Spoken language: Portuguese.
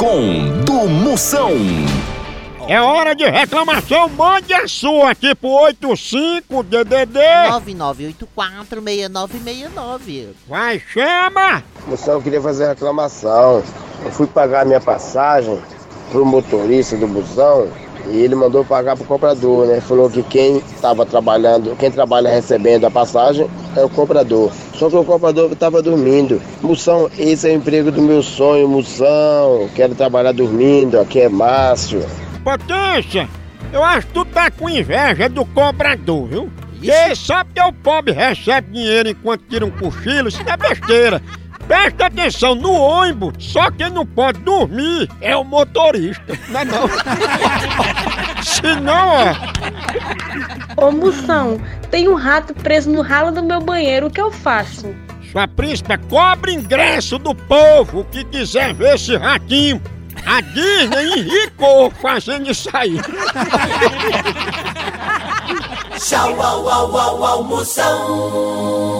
com do Moção. É hora de reclamação, mande a sua aqui pro 85-DDD. 9984-6969. Vai, chama! Moção, eu queria fazer reclamação. Eu fui pagar minha passagem pro motorista do busão e ele mandou pagar pro comprador, né? Falou que quem estava trabalhando, quem trabalha recebendo a passagem é o comprador. Só que o comprador estava dormindo. Moção, esse é o emprego do meu sonho, Moção. Quero trabalhar dormindo, aqui é Márcio. Potência, eu acho que tu tá com inveja do cobrador, viu? E só porque o pobre recebe dinheiro enquanto tira um cochilo, isso é besteira. Presta atenção, no ônibus, só quem não pode dormir é o motorista, não é não? Se não, ó, Ô moção, tem um rato preso no ralo do meu banheiro, o que eu faço? sua príncipe cobra ingresso do povo que quiser ver esse ratinho. A Disney enricou fazendo isso aí. Tchau, au, au, au, au, Moção.